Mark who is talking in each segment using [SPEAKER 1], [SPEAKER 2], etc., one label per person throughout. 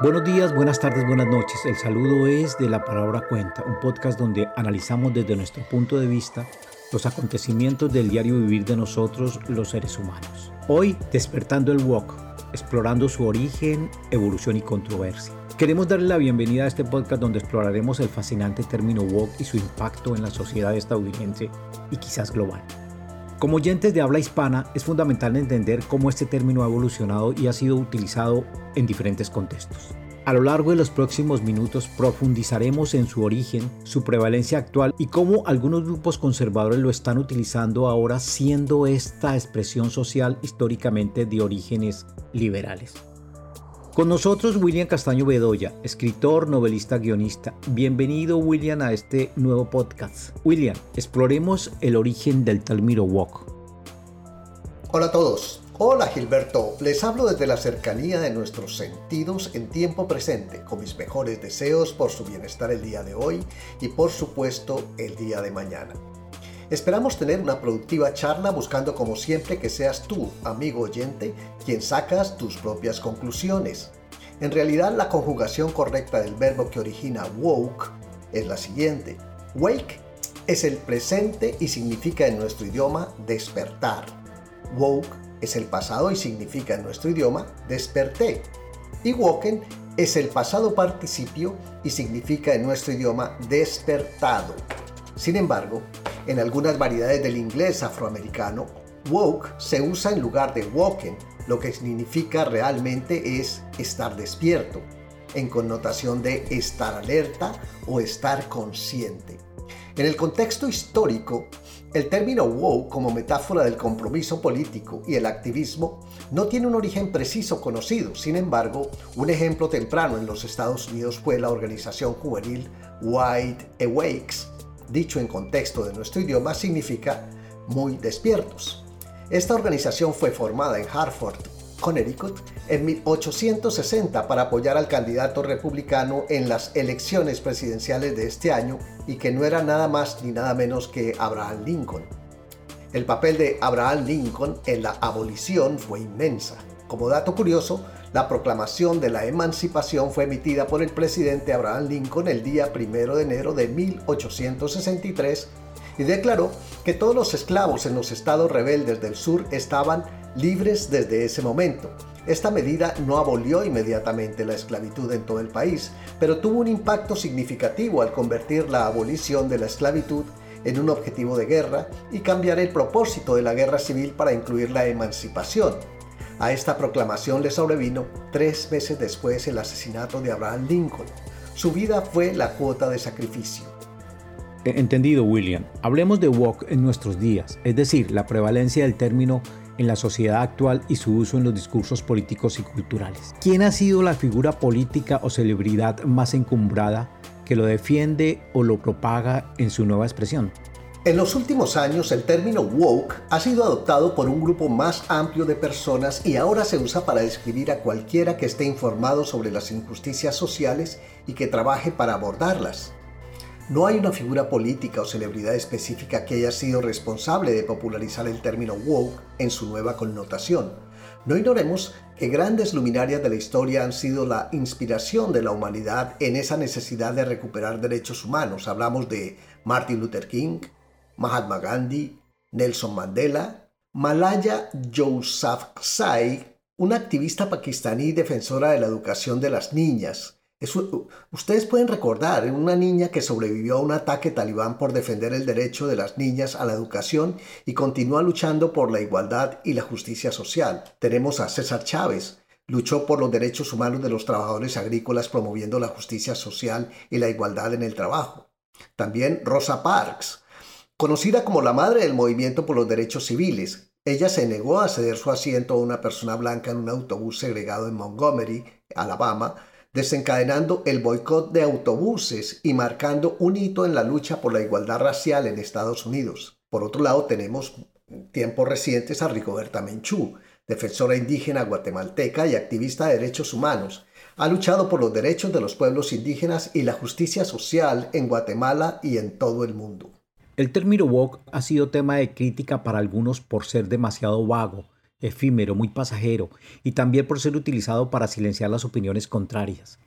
[SPEAKER 1] Buenos días, buenas tardes, buenas noches. El saludo es de La Palabra Cuenta, un podcast donde analizamos desde nuestro punto de vista los acontecimientos del diario vivir de nosotros, los seres humanos. Hoy, despertando el walk, explorando su origen, evolución y controversia. Queremos darle la bienvenida a este podcast donde exploraremos el fascinante término walk y su impacto en la sociedad estadounidense y quizás global. Como oyentes de habla hispana, es fundamental entender cómo este término ha evolucionado y ha sido utilizado en diferentes contextos. A lo largo de los próximos minutos profundizaremos en su origen, su prevalencia actual y cómo algunos grupos conservadores lo están utilizando ahora siendo esta expresión social históricamente de orígenes liberales. Con nosotros William Castaño Bedoya, escritor, novelista, guionista. Bienvenido William a este nuevo podcast. William, exploremos el origen del Talmiro Walk.
[SPEAKER 2] Hola a todos. Hola Gilberto, les hablo desde la cercanía de nuestros sentidos en tiempo presente, con mis mejores deseos por su bienestar el día de hoy y por supuesto el día de mañana. Esperamos tener una productiva charla buscando como siempre que seas tú, amigo oyente, quien sacas tus propias conclusiones. En realidad la conjugación correcta del verbo que origina woke es la siguiente. Wake es el presente y significa en nuestro idioma despertar. Woke es el pasado y significa en nuestro idioma desperté. Y woken es el pasado participio y significa en nuestro idioma despertado. Sin embargo, en algunas variedades del inglés afroamericano, woke se usa en lugar de woken, lo que significa realmente es estar despierto, en connotación de estar alerta o estar consciente. En el contexto histórico, el término woke como metáfora del compromiso político y el activismo no tiene un origen preciso conocido. Sin embargo, un ejemplo temprano en los Estados Unidos fue la organización juvenil White Awakes, dicho en contexto de nuestro idioma, significa muy despiertos. Esta organización fue formada en Hartford, Connecticut, en 1860 para apoyar al candidato republicano en las elecciones presidenciales de este año y que no era nada más ni nada menos que Abraham Lincoln. El papel de Abraham Lincoln en la abolición fue inmensa. Como dato curioso, la proclamación de la emancipación fue emitida por el presidente Abraham Lincoln el día 1 de enero de 1863 y declaró que todos los esclavos en los estados rebeldes del sur estaban libres desde ese momento. Esta medida no abolió inmediatamente la esclavitud en todo el país, pero tuvo un impacto significativo al convertir la abolición de la esclavitud en un objetivo de guerra y cambiar el propósito de la guerra civil para incluir la emancipación. A esta proclamación le sobrevino tres meses después el asesinato de Abraham Lincoln. Su vida fue la cuota de sacrificio.
[SPEAKER 1] Entendido, William. Hablemos de walk en nuestros días, es decir, la prevalencia del término en la sociedad actual y su uso en los discursos políticos y culturales. ¿Quién ha sido la figura política o celebridad más encumbrada que lo defiende o lo propaga en su nueva expresión?
[SPEAKER 2] En los últimos años el término woke ha sido adoptado por un grupo más amplio de personas y ahora se usa para describir a cualquiera que esté informado sobre las injusticias sociales y que trabaje para abordarlas. No hay una figura política o celebridad específica que haya sido responsable de popularizar el término woke en su nueva connotación. No ignoremos que grandes luminarias de la historia han sido la inspiración de la humanidad en esa necesidad de recuperar derechos humanos. Hablamos de Martin Luther King, Mahatma Gandhi, Nelson Mandela, Malaya Yousafzai, una activista pakistaní defensora de la educación de las niñas. Ustedes pueden recordar una niña que sobrevivió a un ataque talibán por defender el derecho de las niñas a la educación y continúa luchando por la igualdad y la justicia social. Tenemos a César Chávez, luchó por los derechos humanos de los trabajadores agrícolas promoviendo la justicia social y la igualdad en el trabajo. También Rosa Parks, Conocida como la madre del movimiento por los derechos civiles, ella se negó a ceder su asiento a una persona blanca en un autobús segregado en Montgomery, Alabama, desencadenando el boicot de autobuses y marcando un hito en la lucha por la igualdad racial en Estados Unidos. Por otro lado, tenemos en tiempos recientes a Rigoberta Menchú, defensora indígena guatemalteca y activista de derechos humanos. Ha luchado por los derechos de los pueblos indígenas y la justicia social en Guatemala y en todo el mundo.
[SPEAKER 1] El término woke ha sido tema de crítica para algunos por ser demasiado vago efímero, muy pasajero y también por ser utilizado para silenciar las opiniones contrarias.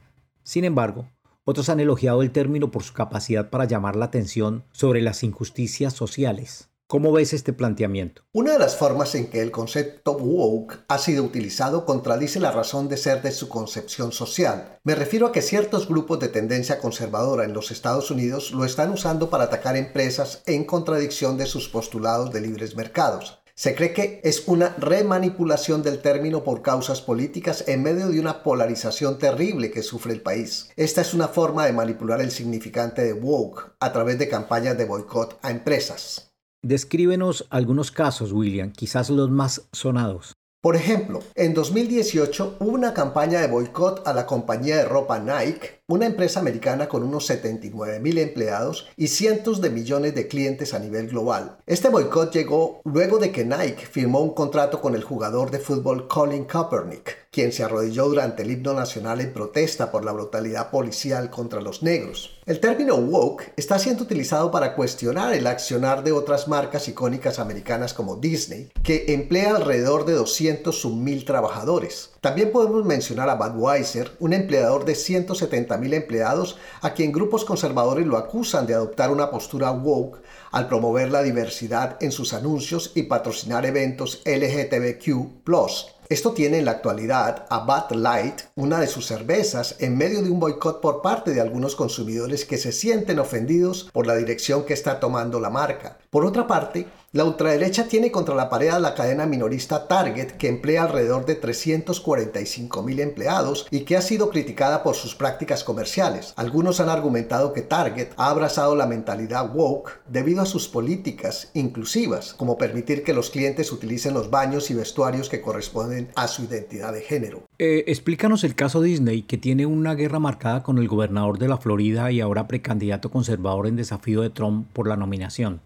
[SPEAKER 1] Sin embargo, otros han elogiado el término por su capacidad para llamar la atención sobre las injusticias sociales. ¿Cómo ves este planteamiento?
[SPEAKER 2] Una de las formas en que el concepto woke ha sido utilizado contradice la razón de ser de su concepción social. Me refiero a que ciertos grupos de tendencia conservadora en los Estados Unidos lo están usando para atacar empresas en contradicción de sus postulados de libres mercados. Se cree que es una remanipulación del término por causas políticas en medio de una polarización terrible que sufre el país. Esta es una forma de manipular el significante de woke a través de campañas de boicot a empresas.
[SPEAKER 1] Descríbenos algunos casos, William, quizás los más sonados.
[SPEAKER 2] Por ejemplo, en 2018 hubo una campaña de boicot a la compañía de ropa Nike, una empresa americana con unos 79 mil empleados y cientos de millones de clientes a nivel global. Este boicot llegó luego de que Nike firmó un contrato con el jugador de fútbol Colin Kaepernick, quien se arrodilló durante el himno nacional en protesta por la brutalidad policial contra los negros. El término woke está siendo utilizado para cuestionar el accionar de otras marcas icónicas americanas como Disney, que emplea alrededor de 200 mil trabajadores. También podemos mencionar a Budweiser, un empleador de 170 empleados, a quien grupos conservadores lo acusan de adoptar una postura woke al promover la diversidad en sus anuncios y patrocinar eventos LGTBQ esto tiene en la actualidad a Bud Light, una de sus cervezas, en medio de un boicot por parte de algunos consumidores que se sienten ofendidos por la dirección que está tomando la marca. Por otra parte, la ultraderecha tiene contra la pared a la cadena minorista Target, que emplea alrededor de 345 mil empleados y que ha sido criticada por sus prácticas comerciales. Algunos han argumentado que Target ha abrazado la mentalidad woke debido a sus políticas inclusivas, como permitir que los clientes utilicen los baños y vestuarios que corresponden a su identidad de género.
[SPEAKER 1] Eh, explícanos el caso Disney, que tiene una guerra marcada con el gobernador de la Florida y ahora precandidato conservador en desafío de Trump por la nominación.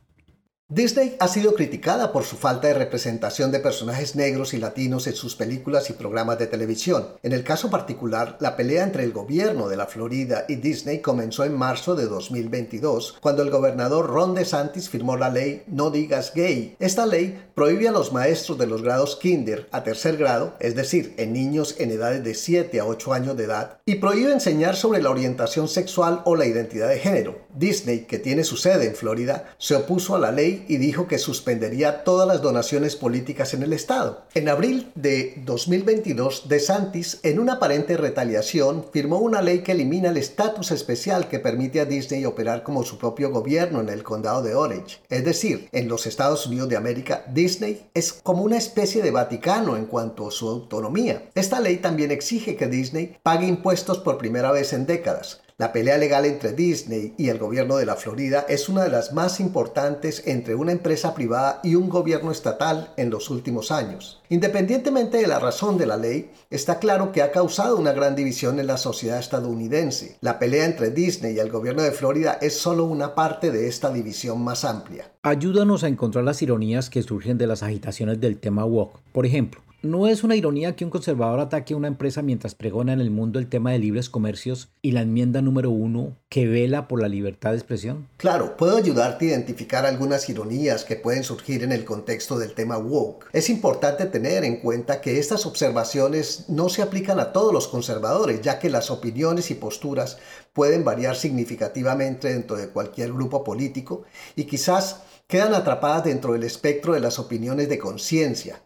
[SPEAKER 2] Disney ha sido criticada por su falta de representación de personajes negros y latinos en sus películas y programas de televisión. En el caso particular, la pelea entre el gobierno de la Florida y Disney comenzó en marzo de 2022, cuando el gobernador Ron DeSantis firmó la ley No digas gay. Esta ley prohíbe a los maestros de los grados kinder a tercer grado, es decir, en niños en edades de 7 a 8 años de edad, y prohíbe enseñar sobre la orientación sexual o la identidad de género. Disney, que tiene su sede en Florida, se opuso a la ley y dijo que suspendería todas las donaciones políticas en el Estado. En abril de 2022, DeSantis, en una aparente retaliación, firmó una ley que elimina el estatus especial que permite a Disney operar como su propio gobierno en el condado de Orange. Es decir, en los Estados Unidos de América, Disney es como una especie de Vaticano en cuanto a su autonomía. Esta ley también exige que Disney pague impuestos por primera vez en décadas. La pelea legal entre Disney y el gobierno de la Florida es una de las más importantes entre una empresa privada y un gobierno estatal en los últimos años. Independientemente de la razón de la ley, está claro que ha causado una gran división en la sociedad estadounidense. La pelea entre Disney y el gobierno de Florida es solo una parte de esta división más amplia.
[SPEAKER 1] Ayúdanos a encontrar las ironías que surgen de las agitaciones del tema woke. Por ejemplo, ¿No es una ironía que un conservador ataque a una empresa mientras pregona en el mundo el tema de libres comercios y la enmienda número uno que vela por la libertad de expresión?
[SPEAKER 2] Claro, puedo ayudarte a identificar algunas ironías que pueden surgir en el contexto del tema woke. Es importante tener en cuenta que estas observaciones no se aplican a todos los conservadores, ya que las opiniones y posturas pueden variar significativamente dentro de cualquier grupo político y quizás quedan atrapadas dentro del espectro de las opiniones de conciencia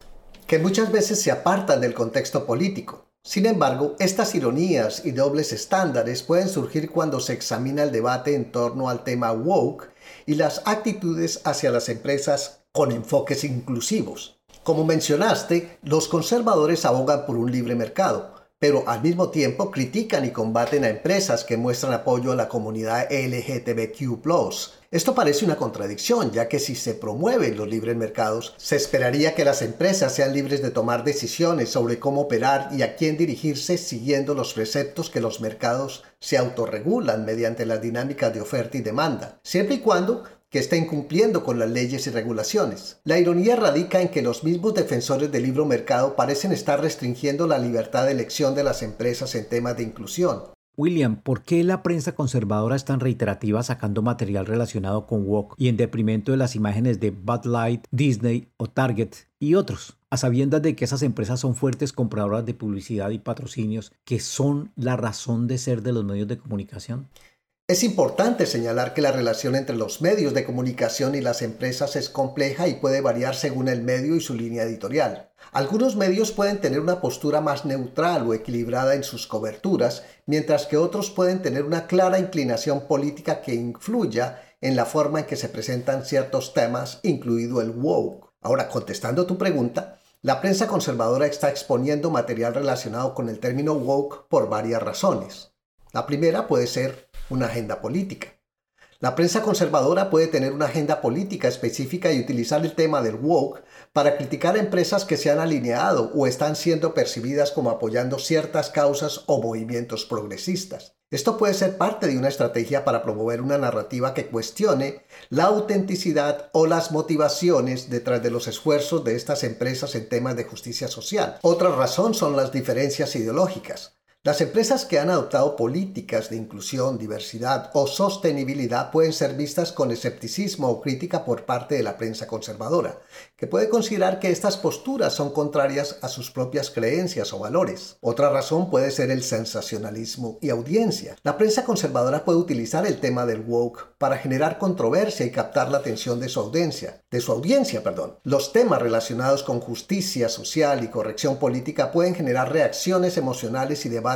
[SPEAKER 2] que muchas veces se apartan del contexto político. Sin embargo, estas ironías y dobles estándares pueden surgir cuando se examina el debate en torno al tema woke y las actitudes hacia las empresas con enfoques inclusivos. Como mencionaste, los conservadores abogan por un libre mercado, pero al mismo tiempo critican y combaten a empresas que muestran apoyo a la comunidad LGTBQ esto parece una contradicción, ya que si se promueven los libres mercados, se esperaría que las empresas sean libres de tomar decisiones sobre cómo operar y a quién dirigirse siguiendo los preceptos que los mercados se autorregulan mediante las dinámicas de oferta y demanda, siempre y cuando que estén cumpliendo con las leyes y regulaciones. La ironía radica en que los mismos defensores del libre mercado parecen estar restringiendo la libertad de elección de las empresas en temas de inclusión.
[SPEAKER 1] William, ¿por qué la prensa conservadora es tan reiterativa sacando material relacionado con woke y en detrimento de las imágenes de Bud Light, Disney o Target y otros? A sabiendas de que esas empresas son fuertes compradoras de publicidad y patrocinios que son la razón de ser de los medios de comunicación.
[SPEAKER 2] Es importante señalar que la relación entre los medios de comunicación y las empresas es compleja y puede variar según el medio y su línea editorial. Algunos medios pueden tener una postura más neutral o equilibrada en sus coberturas, mientras que otros pueden tener una clara inclinación política que influya en la forma en que se presentan ciertos temas, incluido el woke. Ahora, contestando tu pregunta, la prensa conservadora está exponiendo material relacionado con el término woke por varias razones. La primera puede ser una agenda política. La prensa conservadora puede tener una agenda política específica y utilizar el tema del woke para criticar a empresas que se han alineado o están siendo percibidas como apoyando ciertas causas o movimientos progresistas. Esto puede ser parte de una estrategia para promover una narrativa que cuestione la autenticidad o las motivaciones detrás de los esfuerzos de estas empresas en temas de justicia social. Otra razón son las diferencias ideológicas. Las empresas que han adoptado políticas de inclusión, diversidad o sostenibilidad pueden ser vistas con escepticismo o crítica por parte de la prensa conservadora, que puede considerar que estas posturas son contrarias a sus propias creencias o valores. Otra razón puede ser el sensacionalismo y audiencia. La prensa conservadora puede utilizar el tema del woke para generar controversia y captar la atención de su audiencia, de su audiencia, perdón. Los temas relacionados con justicia social y corrección política pueden generar reacciones emocionales y debates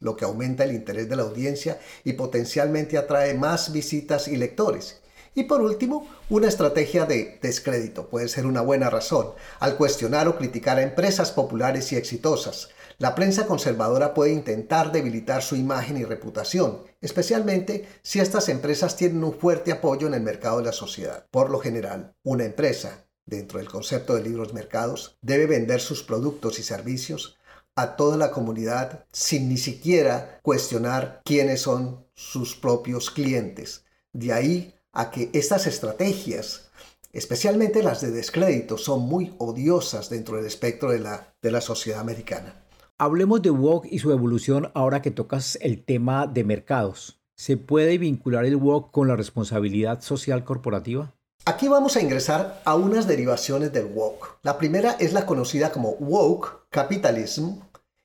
[SPEAKER 2] lo que aumenta el interés de la audiencia y potencialmente atrae más visitas y lectores. Y por último, una estrategia de descrédito puede ser una buena razón. Al cuestionar o criticar a empresas populares y exitosas, la prensa conservadora puede intentar debilitar su imagen y reputación, especialmente si estas empresas tienen un fuerte apoyo en el mercado de la sociedad. Por lo general, una empresa, dentro del concepto de libros mercados, debe vender sus productos y servicios a toda la comunidad sin ni siquiera cuestionar quiénes son sus propios clientes. De ahí a que estas estrategias, especialmente las de descrédito, son muy odiosas dentro del espectro de la, de la sociedad americana.
[SPEAKER 1] Hablemos de WOC y su evolución ahora que tocas el tema de mercados. ¿Se puede vincular el WOC con la responsabilidad social corporativa?
[SPEAKER 2] Aquí vamos a ingresar a unas derivaciones del woke. La primera es la conocida como woke capitalism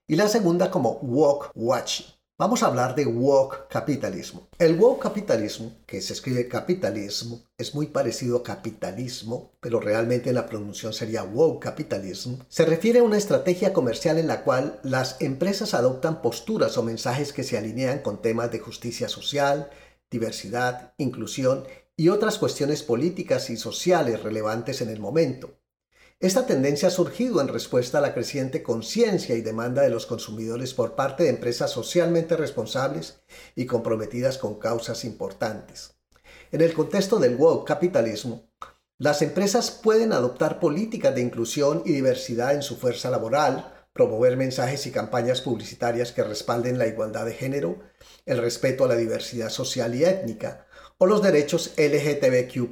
[SPEAKER 2] y la segunda como woke watching. Vamos a hablar de woke capitalismo. El woke capitalismo, que se escribe capitalismo, es muy parecido a capitalismo, pero realmente la pronunciación sería woke capitalism. Se refiere a una estrategia comercial en la cual las empresas adoptan posturas o mensajes que se alinean con temas de justicia social, diversidad, inclusión y otras cuestiones políticas y sociales relevantes en el momento. Esta tendencia ha surgido en respuesta a la creciente conciencia y demanda de los consumidores por parte de empresas socialmente responsables y comprometidas con causas importantes. En el contexto del woke capitalismo, las empresas pueden adoptar políticas de inclusión y diversidad en su fuerza laboral, promover mensajes y campañas publicitarias que respalden la igualdad de género, el respeto a la diversidad social y étnica, o los derechos LGTBQ,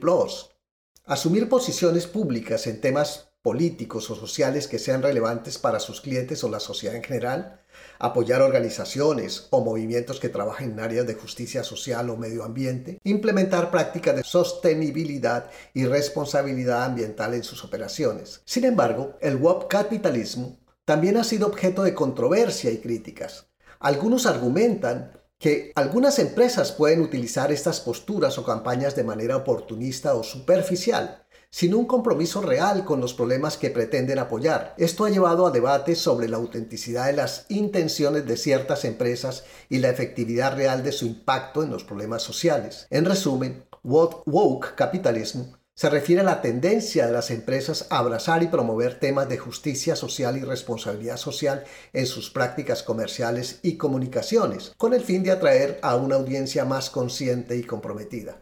[SPEAKER 2] asumir posiciones públicas en temas políticos o sociales que sean relevantes para sus clientes o la sociedad en general, apoyar organizaciones o movimientos que trabajen en áreas de justicia social o medio ambiente, implementar prácticas de sostenibilidad y responsabilidad ambiental en sus operaciones. Sin embargo, el WOP capitalismo también ha sido objeto de controversia y críticas. Algunos argumentan que algunas empresas pueden utilizar estas posturas o campañas de manera oportunista o superficial, sin un compromiso real con los problemas que pretenden apoyar. Esto ha llevado a debates sobre la autenticidad de las intenciones de ciertas empresas y la efectividad real de su impacto en los problemas sociales. En resumen, woke capitalism se refiere a la tendencia de las empresas a abrazar y promover temas de justicia social y responsabilidad social en sus prácticas comerciales y comunicaciones, con el fin de atraer a una audiencia más consciente y comprometida.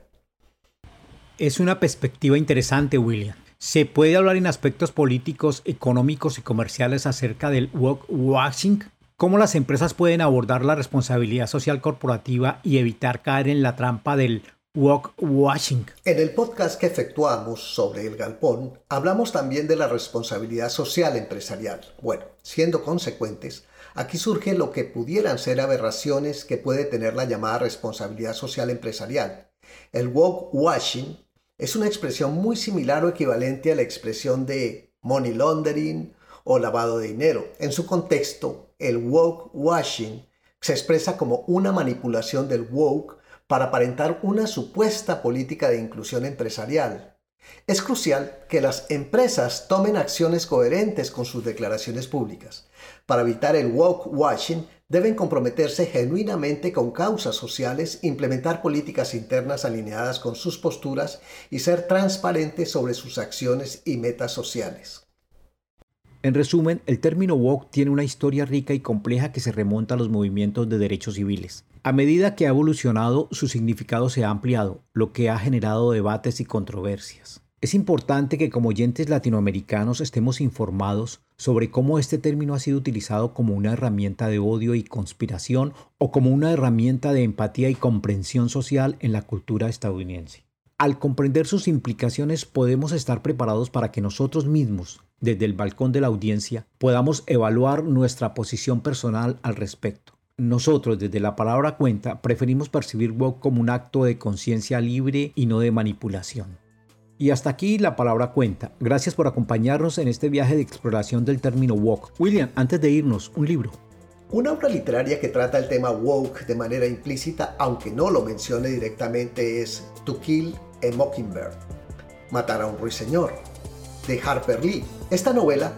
[SPEAKER 1] Es una perspectiva interesante, William. ¿Se puede hablar en aspectos políticos, económicos y comerciales acerca del woke washing? ¿Cómo las empresas pueden abordar la responsabilidad social corporativa y evitar caer en la trampa del Walk washing.
[SPEAKER 2] En el podcast que efectuamos sobre el galpón, hablamos también de la responsabilidad social empresarial. Bueno, siendo consecuentes, aquí surge lo que pudieran ser aberraciones que puede tener la llamada responsabilidad social empresarial. El walk washing es una expresión muy similar o equivalente a la expresión de money laundering o lavado de dinero. En su contexto, el woke washing se expresa como una manipulación del woke para aparentar una supuesta política de inclusión empresarial. Es crucial que las empresas tomen acciones coherentes con sus declaraciones públicas. Para evitar el woke washing, deben comprometerse genuinamente con causas sociales, implementar políticas internas alineadas con sus posturas y ser transparentes sobre sus acciones y metas sociales.
[SPEAKER 1] En resumen, el término woke tiene una historia rica y compleja que se remonta a los movimientos de derechos civiles. A medida que ha evolucionado, su significado se ha ampliado, lo que ha generado debates y controversias. Es importante que como oyentes latinoamericanos estemos informados sobre cómo este término ha sido utilizado como una herramienta de odio y conspiración o como una herramienta de empatía y comprensión social en la cultura estadounidense. Al comprender sus implicaciones podemos estar preparados para que nosotros mismos desde el balcón de la audiencia podamos evaluar nuestra posición personal al respecto. Nosotros desde la palabra cuenta preferimos percibir woke como un acto de conciencia libre y no de manipulación. Y hasta aquí la palabra cuenta. Gracias por acompañarnos en este viaje de exploración del término woke. William, antes de irnos, un libro.
[SPEAKER 2] Una obra literaria que trata el tema woke de manera implícita, aunque no lo mencione directamente, es To Kill a Mockingbird, Matar a un ruiseñor, de Harper Lee. Esta novela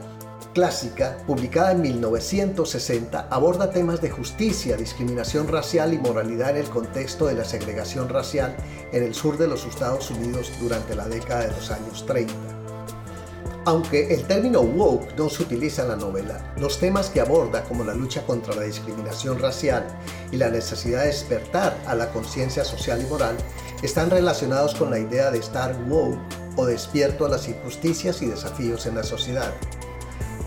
[SPEAKER 2] clásica, publicada en 1960, aborda temas de justicia, discriminación racial y moralidad en el contexto de la segregación racial en el sur de los Estados Unidos durante la década de los años 30. Aunque el término woke no se utiliza en la novela, los temas que aborda, como la lucha contra la discriminación racial y la necesidad de despertar a la conciencia social y moral, están relacionados con la idea de estar woke o despierto a las injusticias y desafíos en la sociedad.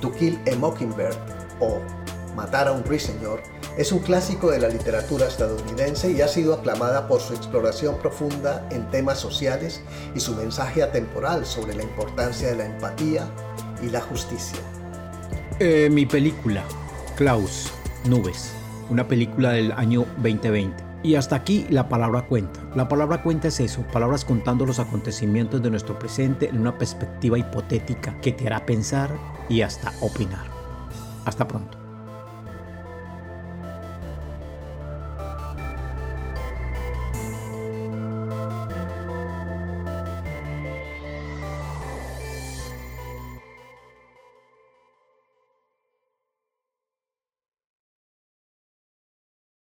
[SPEAKER 2] To Kill a Mockingbird o Matar a un ruiseñor es un clásico de la literatura estadounidense y ha sido aclamada por su exploración profunda en temas sociales y su mensaje atemporal sobre la importancia de la empatía y la justicia.
[SPEAKER 1] Eh, mi película, Klaus, Nubes, una película del año 2020. Y hasta aquí la palabra cuenta. La palabra cuenta es eso, palabras contando los acontecimientos de nuestro presente en una perspectiva hipotética que te hará pensar y hasta opinar. Hasta pronto.